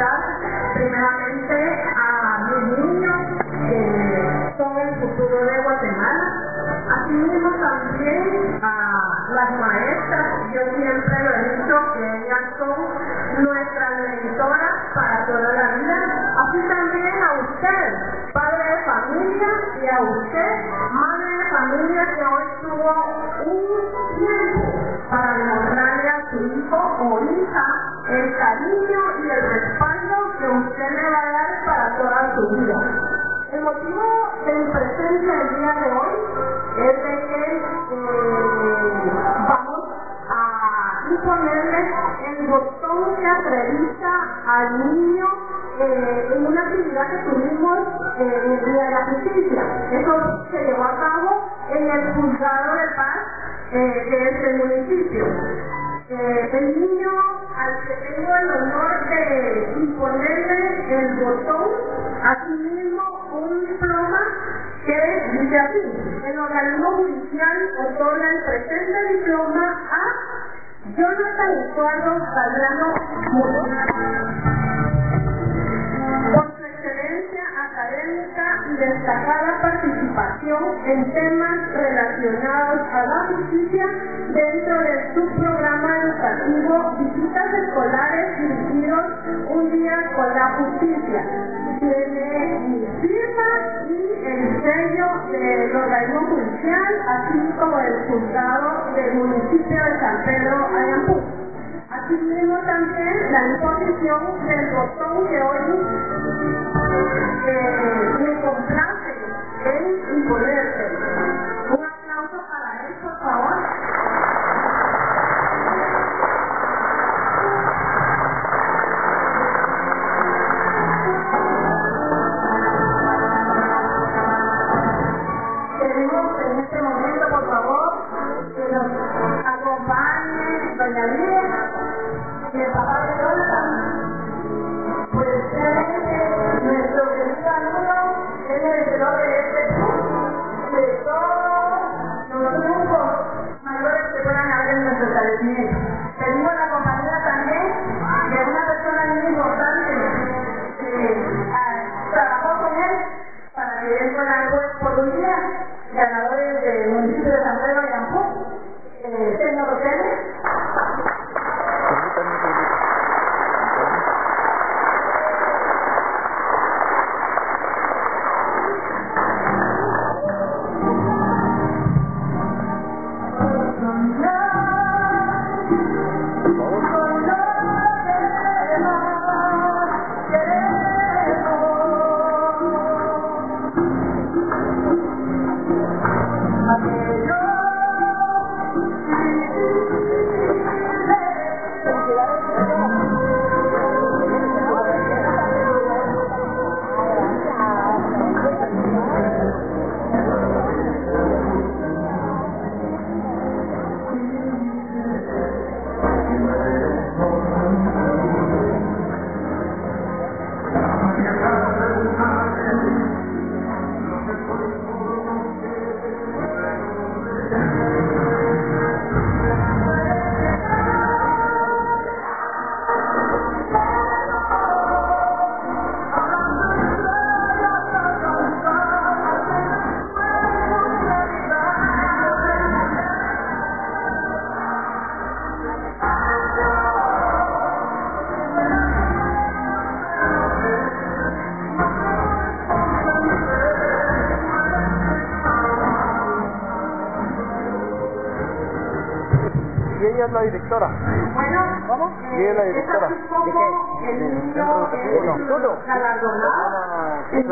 Primeramente a mis niños que son el futuro de Guatemala. Asimismo también a las maestras. Yo siempre lo he dicho que ellas son nuestras mentoras para toda la vida. Así también a usted, padre de familia, y a usted, madre de familia, que hoy tuvo a imponerle el botón que acredita al niño eh, en una actividad que tuvimos eh, en el Día de la Justicia. Eso se llevó a cabo en el juzgado de paz eh, de este municipio. Eh, el niño al que tengo el honor de imponerle el botón, asimismo un diploma que dice así, el organismo judicial otorga el presente diploma Jonathan Eduardo Salgado por su excelencia académica y destacada participación en temas relacionados a la justicia dentro del subprograma educativo Visitas Escolares dirigidos un día con la justicia. Tiene mi firma y el sello del organismo judicial, así como del juzgado del municipio de San Pedro. Asimismo también la imposición del botón que hoy me complace en imponerse. Un aplauso para él, por favor. Queremos en este momento, por favor, que nos acompañe doña Lidia Pues Y ella es la directora. Bueno, ¿Cómo? Y ella es la eh, directora. así como el niño galardonado en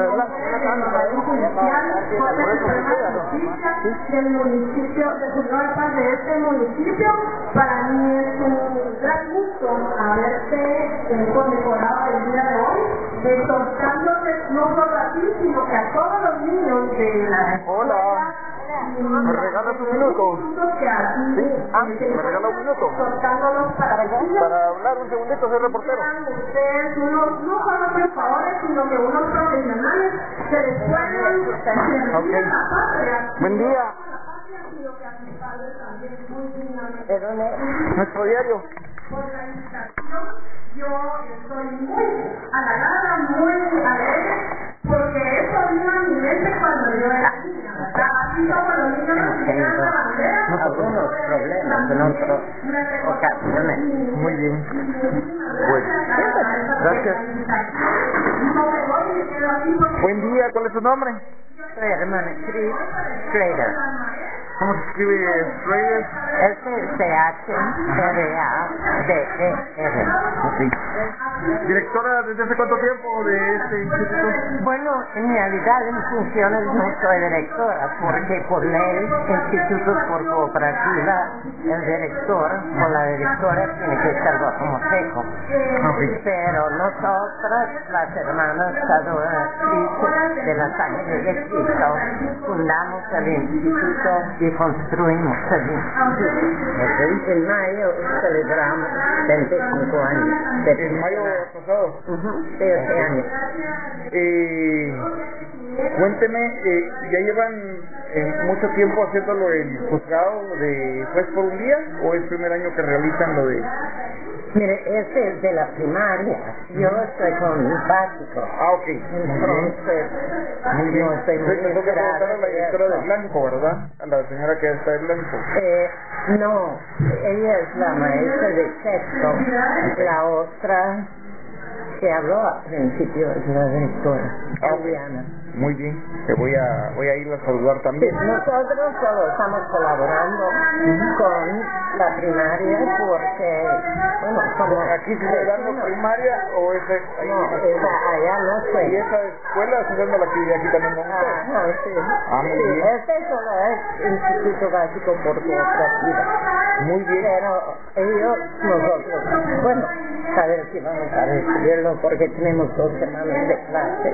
Judicial por la Suprema Justicia del municipio de de Paz de este municipio. Para mí es un gran gusto haberte eh, condecorado el día de hoy, exhortándote no solo a ti, sino que a todos los niños de la. ¿Me regalas un minuto? Sí. Ah, ¿me regala un minuto? Para hablar un segundito, soy reportero. ustedes unos, no solo triunfadores, sino que unos profesionales la patria, Buen día. Nuestro diario. por la invitación. Yo estoy muy halagada, en otras ocasiones. Muy bien. Bueno, gracias. Buen día, ¿cuál es su nombre? Hermana Chris Schrader. ¿Cómo se escribe Schrader? S-C-H-R-A-D-E-R. Directora, ¿desde hace cuánto tiempo de este instituto? Bueno, en realidad en funciones no soy directora, porque por ley, institutos por cooperativa, el director o la directora tiene que estar bajo Moseco. Ok. Pero nosotras, las hermanas Sadora Cris de la Sangre de Cristo, fundamos el instituto y construimos el instituto. En mayo celebramos 25 años En mayo pasado. Ujú, de ese año. Eh, cuénteme, eh, ¿ya llevan eh, mucho tiempo haciéndolo en juzgado de juez por un día o es primer año que realizan lo de... Mire, ese es de la primaria. Yo estoy con básico. Ah, ok. Entonces, Muy bien. no estoy muy tengo que preguntar a la enterada de directora de eso. Blanco, ¿verdad? A la señora que está de Blanco. Eh, no, ella es la maestra de sexto. La otra que habló al principio es la directora, Ah, Juliana. Muy bien. Te voy a, voy a ir a saludar también. Nosotros solo estamos colaborando con la primaria porque, bueno, como ¿Aquí se está dando primaria o es ahí? No, esa, allá no ¿Y sé. esa escuela está dando la actividad aquí también con ustedes? Ajá, sí. Ah, muy sí, bien. este solo es Instituto Básico por Cooperativa. Muy bien. Pero ellos, nosotros, bueno, a ver si vamos a recibirlo porque tenemos dos semanas de clase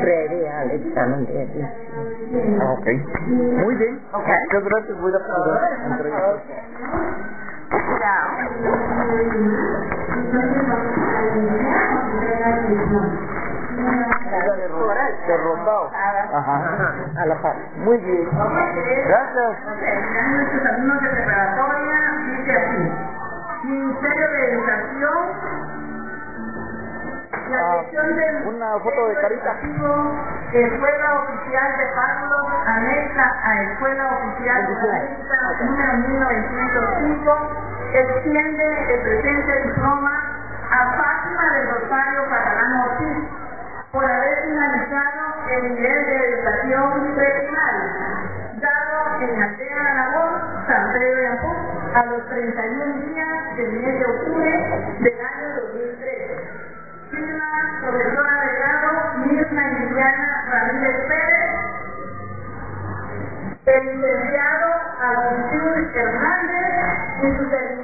previa al examen de admisión. Ah, ok. Muy bien. Muchas gracias. Voy a poder entregar. De Rondao. Ajá. A la par. Muy bien. Gracias. Nuestros alumnos de preparatoria dice así. Ministerio de Educación. La Ah, una foto de carita. Escuela Oficial de Pablos, anexa a Escuela Oficial de América, número 1905, extiende el presente diploma a Fátima del Rosario Catalán Ortiz por haber finalizado el nivel de educación preprimaria, dado en Aldea Aragón, San Pedro de Ampú, a los 31 días del mes de octubre del año el licenciado Agustín Hernández y su servidora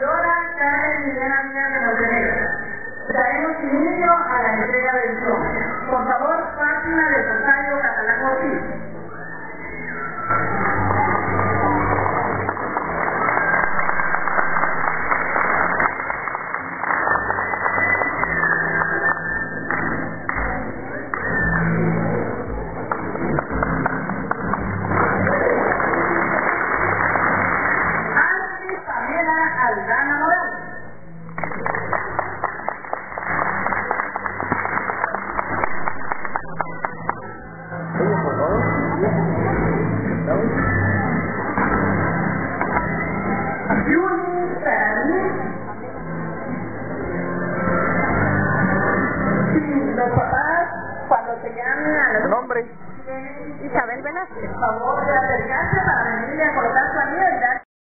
Por favor de acercarse para venir a colocar